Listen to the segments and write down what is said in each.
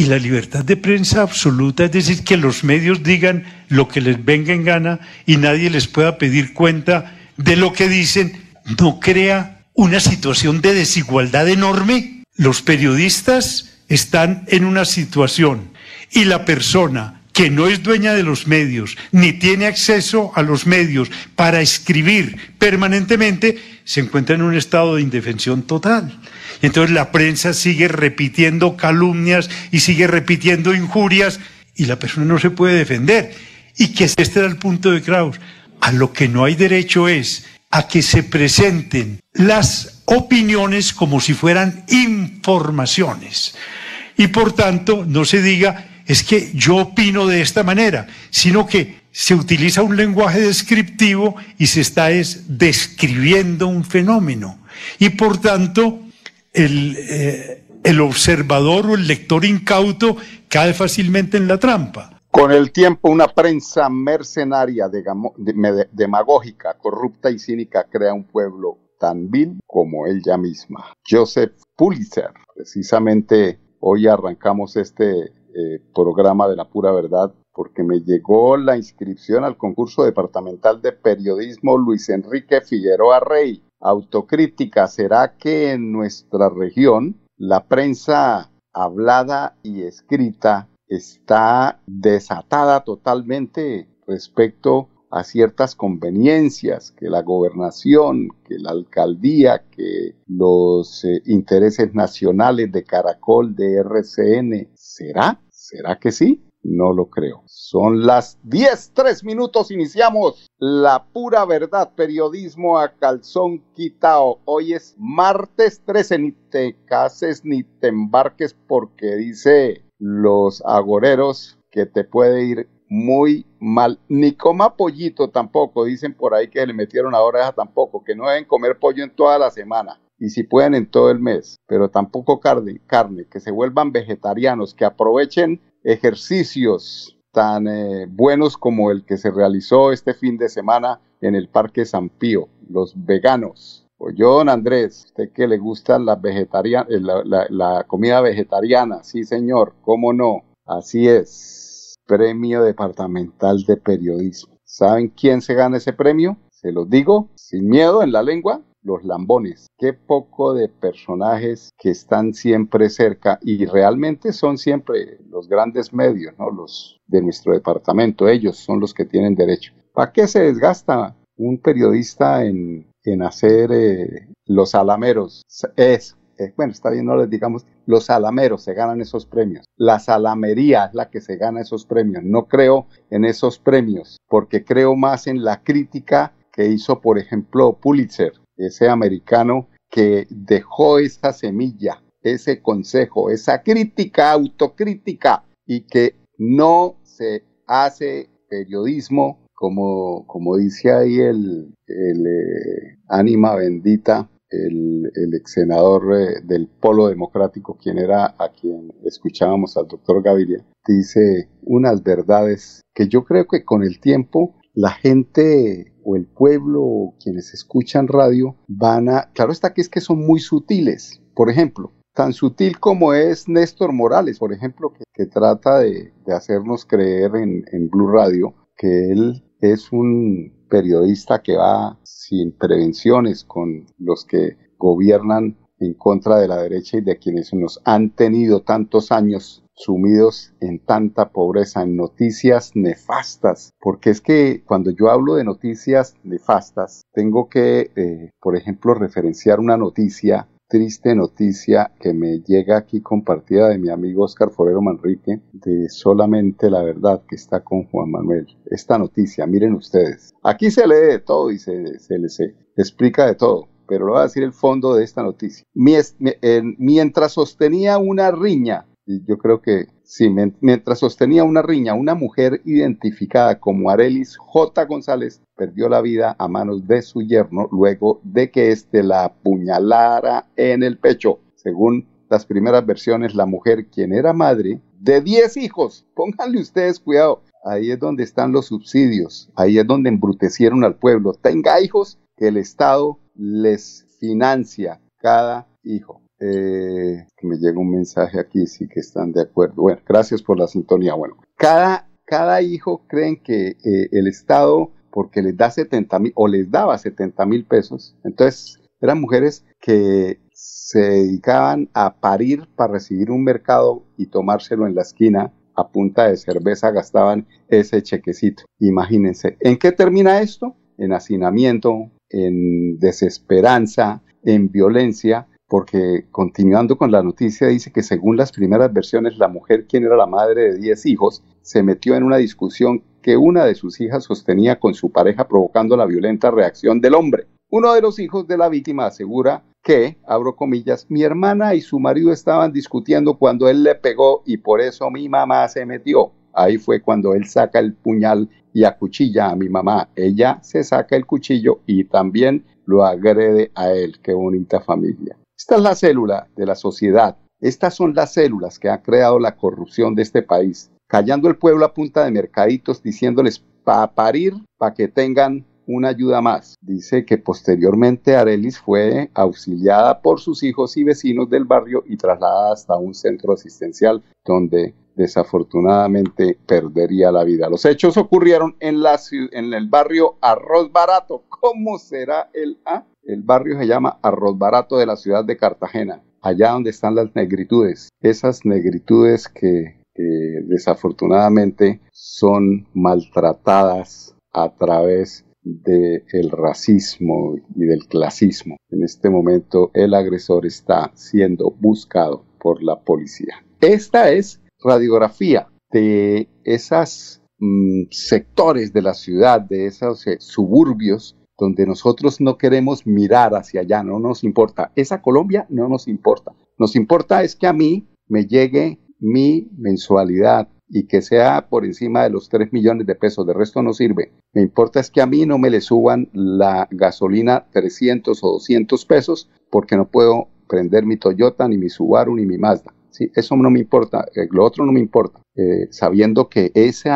Y la libertad de prensa absoluta, es decir, que los medios digan lo que les venga en gana y nadie les pueda pedir cuenta de lo que dicen, no crea una situación de desigualdad enorme. Los periodistas están en una situación y la persona que no es dueña de los medios ni tiene acceso a los medios para escribir permanentemente, se encuentra en un estado de indefensión total. Entonces la prensa sigue repitiendo calumnias y sigue repitiendo injurias y la persona no se puede defender. Y que este era el punto de Kraus. A lo que no hay derecho es a que se presenten las opiniones como si fueran informaciones. Y por tanto, no se diga, es que yo opino de esta manera, sino que se utiliza un lenguaje descriptivo y se está es describiendo un fenómeno. Y por tanto, el, eh, el observador o el lector incauto cae fácilmente en la trampa. Con el tiempo, una prensa mercenaria, demagógica, corrupta y cínica crea un pueblo tan vil como ella misma. Joseph Pulitzer, precisamente hoy arrancamos este eh, programa de la pura verdad porque me llegó la inscripción al concurso departamental de periodismo Luis Enrique Figueroa Rey autocrítica. ¿Será que en nuestra región la prensa hablada y escrita está desatada totalmente respecto a ciertas conveniencias que la gobernación, que la alcaldía, que los eh, intereses nacionales de Caracol, de RCN, ¿será? ¿Será que sí? No lo creo. Son las 10, 3 minutos, iniciamos la pura verdad, periodismo a calzón quitao. Hoy es martes 13, ni te cases ni te embarques porque dice los agoreros que te puede ir muy mal. Ni coma pollito tampoco, dicen por ahí que le metieron a oreja tampoco, que no deben comer pollo en toda la semana y si pueden en todo el mes, pero tampoco carne, carne, que se vuelvan vegetarianos, que aprovechen ejercicios tan eh, buenos como el que se realizó este fin de semana en el Parque San Pío, los veganos. Pues yo, don Andrés, usted que le gusta la, eh, la, la comida vegetariana, sí señor, cómo no, así es. Premio Departamental de Periodismo. ¿Saben quién se gana ese premio? Se los digo, sin miedo en la lengua, los lambones. Qué poco de personajes que están siempre cerca y realmente son siempre los grandes medios, ¿no? Los de nuestro departamento, ellos son los que tienen derecho. ¿Para qué se desgasta un periodista en, hacer eh, los alameros? Es, eh, bueno, está bien, no les digamos, los alameros se ganan esos premios. La salamería es la que se gana esos premios. No creo en esos premios porque creo más en la crítica que hizo, por ejemplo, Pulitzer ese americano que dejó esa semilla, ese consejo, esa crítica, autocrítica y que no se hace periodismo como, como dice ahí el, el eh, ánima bendita, el, el ex senador eh, del Polo Democrático, quien era a quien escuchábamos al doctor Gaviria, dice unas verdades que yo creo que con el tiempo la gente o el pueblo o quienes escuchan radio van a, claro está que es que son muy sutiles. Por ejemplo, tan sutil como es Néstor Morales, por ejemplo, que, trata de, hacernos creer en, en Blue Radio que él es un periodista que va sin prevenciones con los que gobiernan en contra de la derecha y de quienes nos han tenido tantos años sumidos en tanta pobreza, en noticias nefastas, porque es que cuando yo hablo de noticias nefastas, tengo que, eh, por ejemplo, referenciar una noticia, triste noticia que me llega aquí compartida de mi amigo Oscar Forero Manrique, de solamente la verdad que está con Juan Manuel. Esta noticia, miren ustedes, aquí se lee de todo y se, se, se explica de todo pero lo voy a decir el fondo de esta noticia. Mientras sostenía una riña Y yo creo que sí, mientras sostenía una riña, una mujer identificada como Arelis J. González perdió la vida a manos de su yerno luego de que éste la apuñalara en el pecho. Según las primeras versiones, la mujer, quien era madre de 10 hijos, pónganle ustedes cuidado, ahí es donde están los subsidios, ahí es donde embrutecieron al pueblo. Tenga hijos, que el Estado les financia cada hijo. Eh, me llega un mensaje aquí, sí que están de acuerdo. Bueno, gracias por la sintonía. Bueno, cada, cada hijo creen que eh, el Estado, porque les da 70 mil o les daba 70 mil pesos, entonces eran mujeres que se dedicaban a parir para recibir un mercado y tomárselo en la esquina a punta de cerveza gastaban ese chequecito. Imagínense, ¿en qué termina esto? En hacinamiento, en desesperanza, en violencia, porque continuando con la noticia dice que según las primeras versiones la mujer, quien era la madre de 10 hijos, se metió en una discusión que una de sus hijas sostenía con su pareja provocando la violenta reacción del hombre. Uno de los hijos de la víctima asegura que, abro comillas, mi hermana y su marido estaban discutiendo cuando él le pegó y por eso mi mamá se metió. Ahí fue cuando él saca el puñal y acuchilla a mi mamá. Ella se saca el cuchillo y también lo agrede a él. Qué bonita familia. Esta es la célula de la sociedad. Estas son las células que ha creado la corrupción de este país, callando el pueblo a punta de mercaditos, diciéndoles para parir, para que tengan una ayuda más. Dice que posteriormente Arelis fue auxiliada por sus hijos y vecinos del barrio y trasladada hasta un centro asistencial donde desafortunadamente perdería la vida. Los hechos ocurrieron en, la, en el barrio Arroz Barato. ¿Cómo será el A? El barrio se llama Arroz Barato de la ciudad de Cartagena, allá donde están las negritudes. Esas negritudes que, desafortunadamente son maltratadas a través del racismo y del clasismo. En este momento el agresor está siendo buscado por la policía. Esta es radiografía de esos mm, sectores de la ciudad, de esos eh, suburbios donde nosotros no queremos mirar hacia allá, no nos importa. Esa Colombia no nos importa. Nos importa es que a mí me llegue mi mensualidad y que sea por encima de los 3 millones de pesos, de resto no sirve. Me importa es que a mí no me le suban la gasolina 300 o 200 pesos porque no puedo prender mi Toyota, ni mi Subaru, ni mi Mazda. ¿Sí? Eso no me importa, eh, lo otro no me importa, eh, sabiendo que ese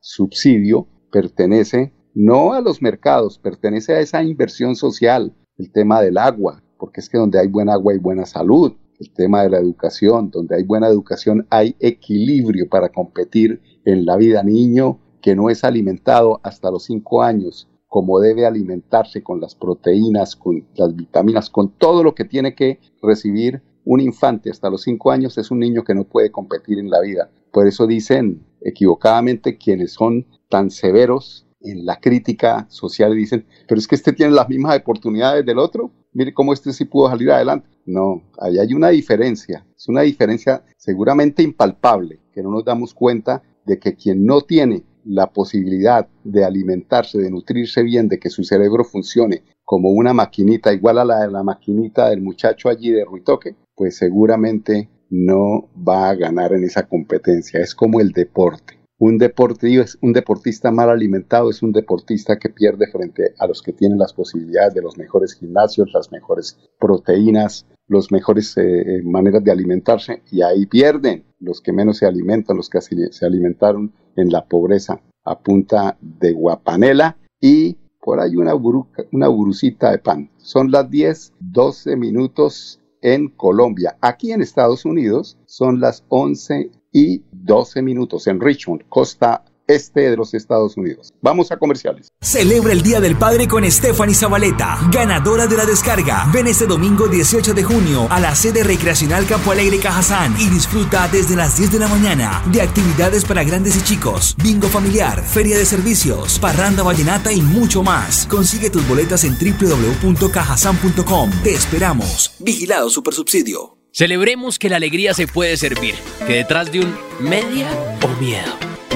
subsidio pertenece no a los mercados, pertenece a esa inversión social, el tema del agua, porque es que donde hay buena agua hay buena salud, el tema de la educación, donde hay buena educación hay equilibrio para competir en la vida. Niño que no es alimentado hasta los cinco años, como debe alimentarse con las proteínas, con las vitaminas, con todo lo que tiene que recibir un infante hasta los cinco años, es un niño que no puede competir en la vida. Por eso dicen equivocadamente quienes son tan severos en la crítica social dicen, pero es que este tiene las mismas oportunidades del otro, mire cómo este sí pudo salir adelante. No, ahí hay una diferencia, es una diferencia seguramente impalpable, que no nos damos cuenta de que quien no tiene la posibilidad de alimentarse, de nutrirse bien, de que su cerebro funcione como una maquinita igual a la de la maquinita del muchacho allí de Ruitoque, pues seguramente no va a ganar en esa competencia. Es como el deporte. Un, deportivo, un deportista mal alimentado es un deportista que pierde frente a los que tienen las posibilidades de los mejores gimnasios, las mejores proteínas, las mejores eh, eh, maneras de alimentarse y ahí pierden los que menos se alimentan, los que se alimentaron en la pobreza a punta de guapanela y por ahí una, una burucita de pan. Son las 10, 12 minutos en Colombia. Aquí en Estados Unidos son las 11 y 12 minutos en Richmond, costa este de los Estados Unidos. Vamos a comerciales. Celebra el Día del Padre con Stephanie Zabaleta, ganadora de la descarga. Ven este domingo 18 de junio a la sede recreacional Campo Alegre Cajazán y disfruta desde las 10 de la mañana de actividades para grandes y chicos, bingo familiar, feria de servicios, parranda vallenata y mucho más. Consigue tus boletas en www.cajazán.com. Te esperamos. Vigilado Supersubsidio. Celebremos que la alegría se puede servir, que detrás de un media o miedo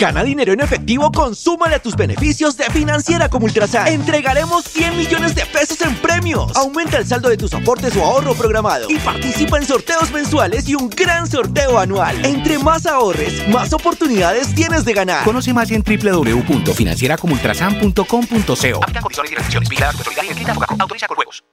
Gana dinero en efectivo, consúmale a tus beneficios de Financiera como Ultrasan. Entregaremos 100 millones de pesos en premios. Aumenta el saldo de tus aportes o ahorro programado y participa en sorteos mensuales y un gran sorteo anual. Entre más ahorres, más oportunidades tienes de ganar. Conoce más en www.financieracomultrasan.com.co. Aplica condiciones y restricciones. Vigilada y Autoriza con juegos.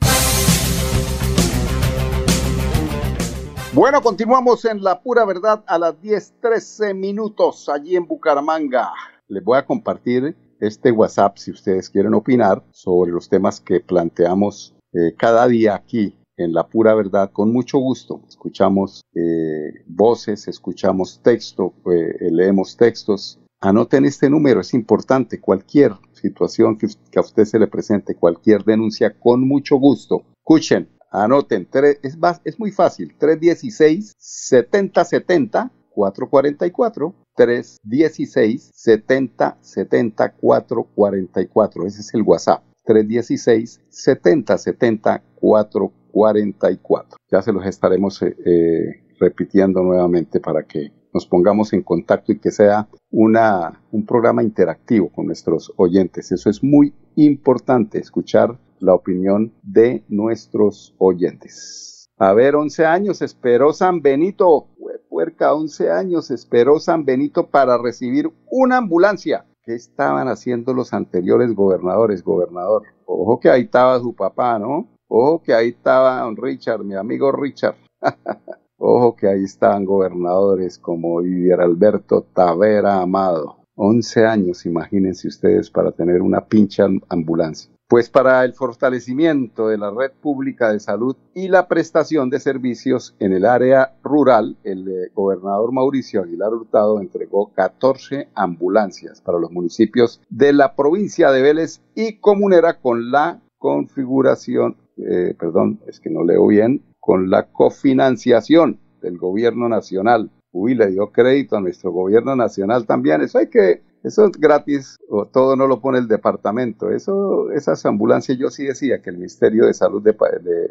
Bueno, continuamos en La Pura Verdad a las 10:13 minutos allí en Bucaramanga. Les voy a compartir este WhatsApp si ustedes quieren opinar sobre los temas que planteamos eh, cada día aquí en La Pura Verdad con mucho gusto. Escuchamos eh, voces, escuchamos texto, eh, leemos textos. Anoten este número, es importante. Cualquier situación que, que a usted se le presente, cualquier denuncia, con mucho gusto. Escuchen, Anoten, es, es muy fácil, 316 7070 444 316 70 70 444. Ese es el WhatsApp. 316 70 70 444. Ya se los estaremos eh, eh, repitiendo nuevamente para que nos pongamos en contacto y que sea una, un programa interactivo con nuestros oyentes. Eso es muy importante, escuchar la opinión de nuestros oyentes. A ver, 11 años esperó San Benito, puerca, 11 años esperó San Benito para recibir una ambulancia. ¿Qué estaban haciendo los anteriores gobernadores, gobernador? Ojo que ahí estaba su papá, ¿no? Ojo que ahí estaba don Richard, mi amigo Richard. Ojo que ahí estaban gobernadores como Vivier Alberto Tavera Amado. 11 años, imagínense ustedes, para tener una pincha ambulancia. Pues para el fortalecimiento de la red pública de salud y la prestación de servicios en el área rural, el eh, gobernador Mauricio Aguilar Hurtado entregó 14 ambulancias para los municipios de la provincia de Vélez y Comunera con la configuración, eh, perdón, es que no leo bien, con la cofinanciación del gobierno nacional. Uy, le dio crédito a nuestro gobierno nacional también. Eso hay que eso es gratis o todo no lo pone el departamento. Eso, esas ambulancias, yo sí decía que el Ministerio de Salud de,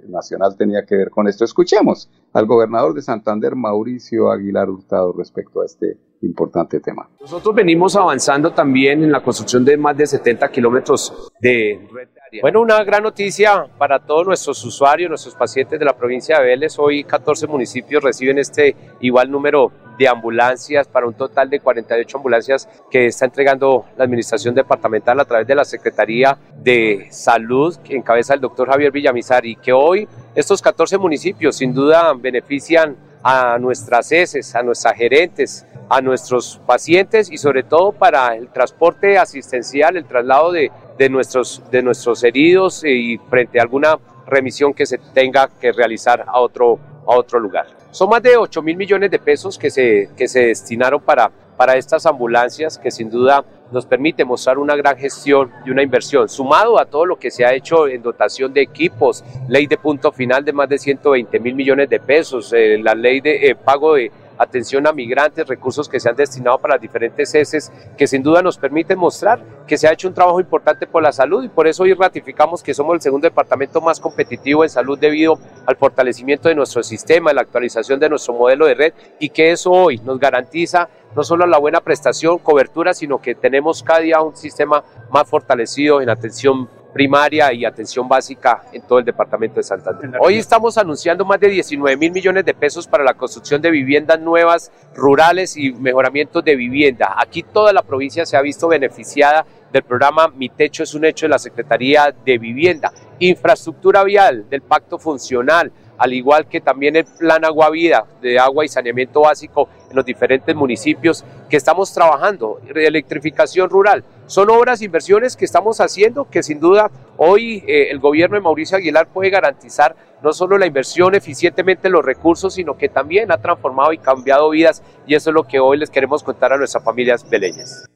Nacional tenía que ver con esto. Escuchemos al gobernador de Santander, Mauricio Aguilar Hurtado, respecto a este importante tema. Nosotros venimos avanzando también en la construcción de más de 70 kilómetros de red bueno, una gran noticia para todos nuestros usuarios, nuestros pacientes de la provincia de Vélez. Hoy 14 municipios reciben este igual número de ambulancias para un total de 48 ambulancias que está entregando la administración departamental a través de la Secretaría de Salud que encabeza el doctor Javier Villamizar y que hoy estos 14 municipios sin duda benefician a nuestras heces, a nuestras gerentes, a nuestros pacientes y sobre todo para el transporte asistencial, el traslado de, de, nuestros, de nuestros heridos y frente a alguna remisión que se tenga que realizar a otro, a otro lugar. Son más de 8 mil millones de pesos que se, que se destinaron para, para estas ambulancias que sin duda nos permite mostrar una gran gestión y una inversión, sumado a todo lo que se ha hecho en dotación de equipos, ley de punto final de más de 120 mil millones de pesos, eh, la ley de eh, pago de atención a migrantes, recursos que se han destinado para diferentes heces, que sin duda nos permiten mostrar que se ha hecho un trabajo importante por la salud y por eso hoy ratificamos que somos el segundo departamento más competitivo en salud debido al fortalecimiento de nuestro sistema, la actualización de nuestro modelo de red y que eso hoy nos garantiza no solo la buena prestación, cobertura, sino que tenemos cada día un sistema más fortalecido en atención primaria y atención básica en todo el departamento de Santander. Hoy estamos anunciando más de 19 mil millones de pesos para la construcción de viviendas nuevas, rurales y mejoramiento de vivienda. Aquí toda la provincia se ha visto beneficiada del programa Mi Techo es un Hecho de la Secretaría de Vivienda, infraestructura vial del Pacto Funcional, al igual que también el Plan Agua Vida de agua y saneamiento básico en los diferentes municipios que estamos trabajando, electrificación rural. Son obras, inversiones que estamos haciendo que sin duda hoy eh, el gobierno de Mauricio Aguilar puede garantizar no solo la inversión eficientemente en los recursos, sino que también ha transformado y cambiado vidas y eso es lo que hoy les queremos contar a nuestras familias beleñas.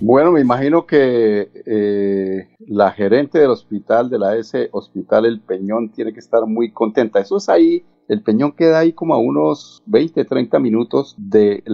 Bueno, me imagino que eh, la gerente del hospital, de la S Hospital El Peñón, tiene que estar muy contenta. Eso es ahí, el Peñón queda ahí como a unos 20, 30 minutos de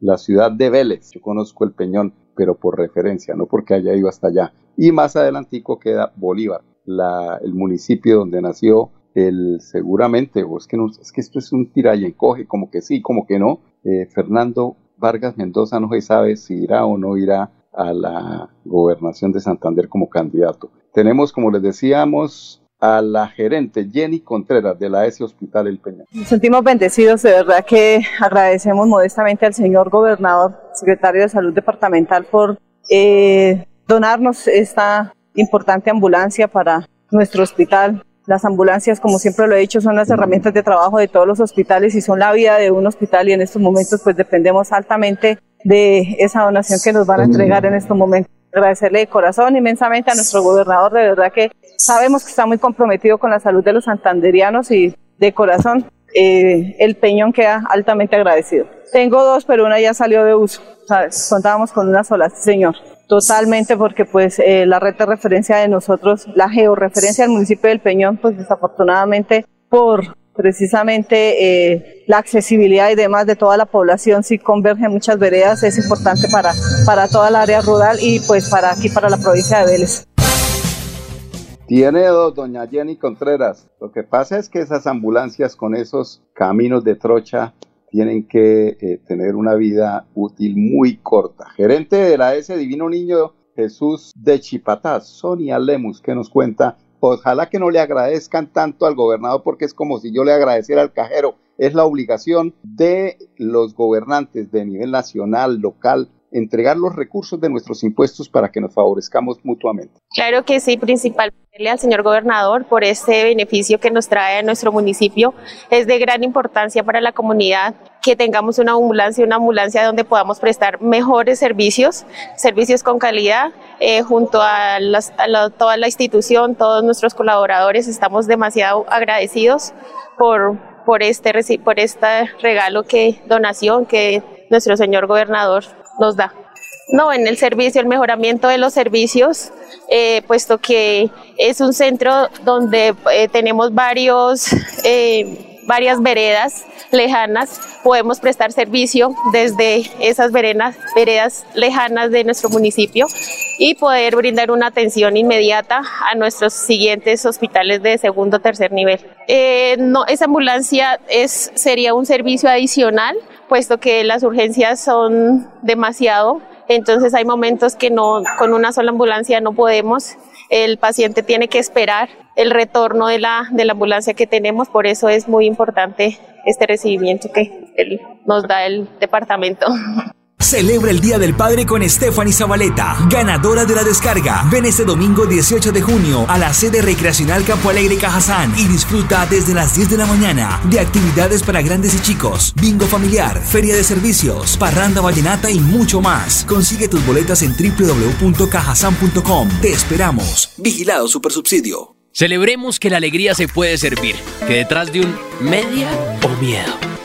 la ciudad de Vélez. Yo conozco el Peñón, pero por referencia, no porque haya ido hasta allá. Y más adelantico queda Bolívar, el municipio donde nació el seguramente, o es que, no, es que esto es un tira y encoge, como que sí, como que no, eh, Fernando Vargas Mendoza no se sabe si irá o no irá a la gobernación de Santander como candidato. Tenemos, como les decíamos, a la gerente Jenny Contreras de la S Hospital El Peña. Nos sentimos bendecidos, de verdad que agradecemos modestamente al señor gobernador, secretario de Salud Departamental, por eh, donarnos esta importante ambulancia para nuestro hospital. Las ambulancias, como siempre lo he dicho, son las herramientas de trabajo de todos los hospitales y son la vida de un hospital y en estos momentos pues dependemos altamente de esa donación que nos van a entregar en estos momentos. Agradecerle de corazón inmensamente a nuestro gobernador, de verdad que sabemos que está muy comprometido con la salud de los santanderianos y de corazón eh, el Peñón queda altamente agradecido. Tengo dos, pero una ya salió de uso. ¿sabes? Contábamos con una sola, señor. Totalmente, porque pues eh, la red de referencia de nosotros, la georreferencia del municipio del Peñón, pues desafortunadamente por precisamente eh, la accesibilidad y demás de toda la población, si converge muchas veredas, es importante para, para toda el área rural y pues para aquí, para la provincia de Vélez. Tiene dos, doña Jenny Contreras. Lo que pasa es que esas ambulancias con esos caminos de trocha tienen que eh, tener una vida útil muy corta. Gerente de la S Divino Niño Jesús de Chipatá, Sonia Lemus, que nos cuenta, ojalá que no le agradezcan tanto al gobernador porque es como si yo le agradeciera al cajero. Es la obligación de los gobernantes de nivel nacional, local, entregar los recursos de nuestros impuestos para que nos favorezcamos mutuamente. Claro que sí, principalmente al señor gobernador por este beneficio que nos trae a nuestro municipio. Es de gran importancia para la comunidad que tengamos una ambulancia, una ambulancia donde podamos prestar mejores servicios, servicios con calidad, eh, junto a, toda la institución, todos nuestros colaboradores, estamos demasiado agradecidos por, este, por este regalo que, donación que nuestro señor gobernador nos da. No, en el servicio, el mejoramiento de los servicios, eh, puesto que es un centro donde eh, tenemos varios, eh, varias veredas lejanas, podemos prestar servicio desde esas veredas, veredas lejanas de nuestro municipio y poder brindar una atención inmediata a nuestros siguientes hospitales de segundo o tercer nivel. no, esa ambulancia es, sería un servicio adicional, puesto que las urgencias son demasiado entonces hay momentos que no, con una sola ambulancia no podemos. El paciente tiene que esperar el retorno de la, de la ambulancia que tenemos, por eso es muy importante este recibimiento que nos da el departamento. Celebra el Día del Padre con Stephanie Zabaleta, ganadora de la descarga. Ven este domingo 18 de junio a la sede recreacional Campo Alegre Cajazán y disfruta desde las 10 de la mañana de actividades para grandes y chicos, bingo familiar, feria de servicios, parranda vallenata y mucho más. Consigue tus boletas en www.cajazán.com. Te esperamos. Vigilado Supersubsidio. Celebremos que la alegría se puede servir, que detrás de un media o miedo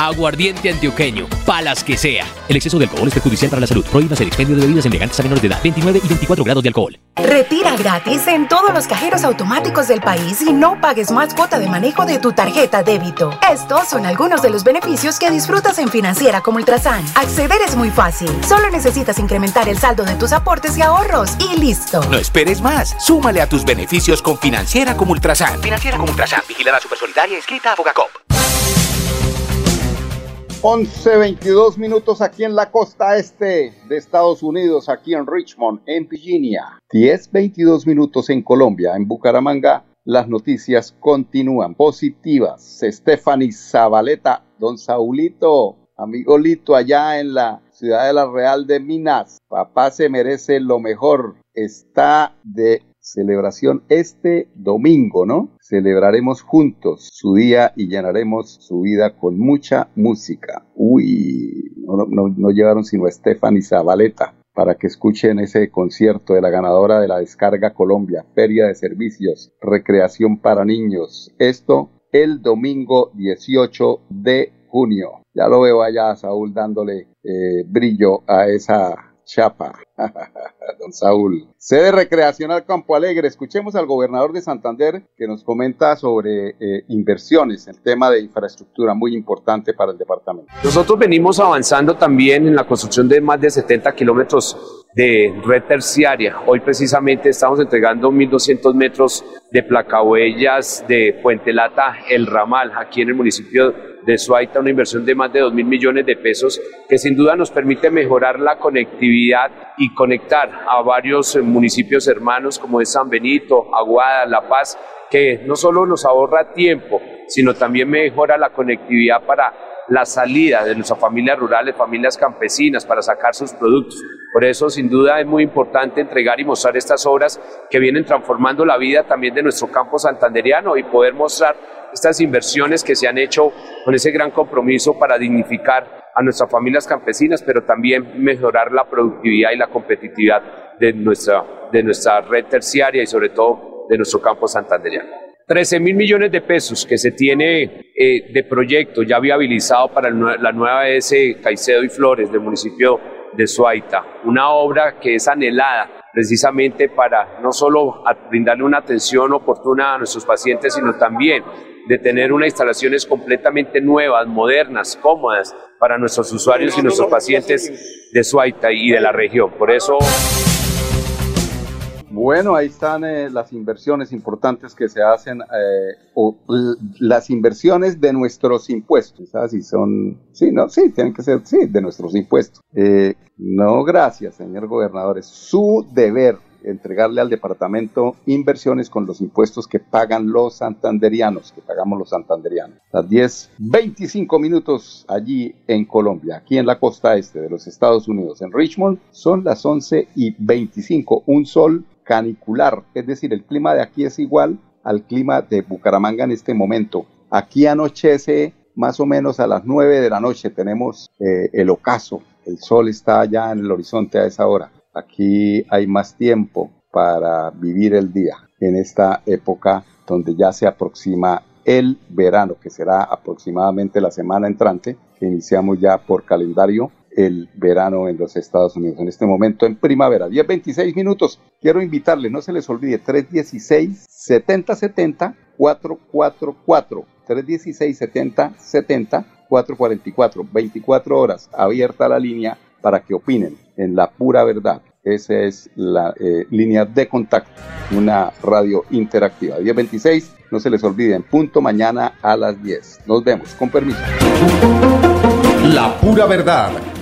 Aguardiente antioqueño, palas que sea. El exceso de alcohol es perjudicial para la salud. Prohíbas el expendio de bebidas elegantes a menores de edad. 29 y 24 grados de alcohol. Retira gratis en todos los cajeros automáticos del país y no pagues más cuota de manejo de tu tarjeta débito. Estos son algunos de los beneficios que disfrutas en Financiera como Ultrasan. Acceder es muy fácil. Solo necesitas incrementar el saldo de tus aportes y ahorros y listo. No esperes más. Súmale a tus beneficios con Financiera como Ultrasan. Financiera como Ultrasan. Vigilada Supersolidaria inscrita a Fogacop. 11.22 minutos aquí en la costa este de Estados Unidos, aquí en Richmond, en Virginia. 10.22 minutos en Colombia, en Bucaramanga. Las noticias continúan positivas. Stephanie Zabaleta, don Saulito, amigo Lito, allá en la ciudad de la Real de Minas. Papá se merece lo mejor. Está de celebración este domingo, ¿no? Celebraremos juntos su día y llenaremos su vida con mucha música. Uy, no, llevaron sino a Stephanie Zabaleta para que escuchen ese concierto de la ganadora de la Descarga Colombia, Feria de Servicios, Recreación para Niños. Esto el domingo 18 de junio. Ya lo veo allá, Saúl, dándole eh, brillo a esa Chapa. Don Saúl. Sede recreacional Campo Alegre. Escuchemos al gobernador de Santander que nos comenta sobre eh, inversiones, el tema de infraestructura muy importante para el departamento. Nosotros venimos avanzando también en la construcción de más de 70 kilómetros de red terciaria. Hoy precisamente estamos entregando 1.200 metros de placahuellas de Puente Lata, El Ramal, aquí en el municipio de Suaita, una inversión de más de 2 mil millones de pesos que sin duda nos permite mejorar la conectividad y conectar a varios municipios hermanos como es San Benito, Aguada, La Paz, que no solo nos ahorra tiempo, sino también mejora la conectividad para la salida de nuestras familias rurales, familias campesinas, para sacar sus productos. Por eso, sin duda, es muy importante entregar y mostrar estas obras que vienen transformando la vida también de nuestro campo santanderiano y poder mostrar estas inversiones que se han hecho con ese gran compromiso para dignificar a nuestras familias campesinas, pero también mejorar la productividad y la competitividad de nuestra, de nuestra red terciaria y sobre todo de nuestro campo santanderiano. 13 mil millones de pesos que se tiene eh, de proyecto ya viabilizado para la nueva S Caicedo y Flores del municipio de Suaita, una obra que es anhelada precisamente para no solo brindarle una atención oportuna a nuestros pacientes, sino también de tener unas instalaciones completamente nuevas, modernas, cómodas para nuestros usuarios y nuestros pacientes de Suaita y de la región. Por eso... Bueno, ahí están eh, las inversiones importantes que se hacen, eh, o las inversiones de nuestros impuestos. Así son, sí, no, sí, tienen que ser, sí, de nuestros impuestos. Eh, no, gracias, señor gobernador, es su deber entregarle al departamento inversiones con los impuestos que pagan los santanderianos, que pagamos los santanderianos. Las 10, 25 minutos allí en Colombia, aquí en la costa este de los Estados Unidos, en Richmond, son las 11 y 25, un sol canicular, es decir, el clima de aquí es igual al clima de Bucaramanga en este momento. Aquí anochece más o menos a las 9 de la noche, tenemos eh, el ocaso, el sol está allá en el horizonte a esa hora. Aquí hay más tiempo para vivir el día en esta época donde ya se aproxima el verano, que será aproximadamente la semana entrante, que iniciamos ya por calendario el verano en los Estados Unidos. En este momento en primavera, 10-26 minutos. Quiero invitarle, no se les olvide, 316-7070-444. 316-7070. 444, 24 horas abierta la línea para que opinen en la pura verdad. Esa es la eh, línea de contacto, una radio interactiva. 1026, no se les olvide, en punto mañana a las 10. Nos vemos, con permiso. La pura verdad,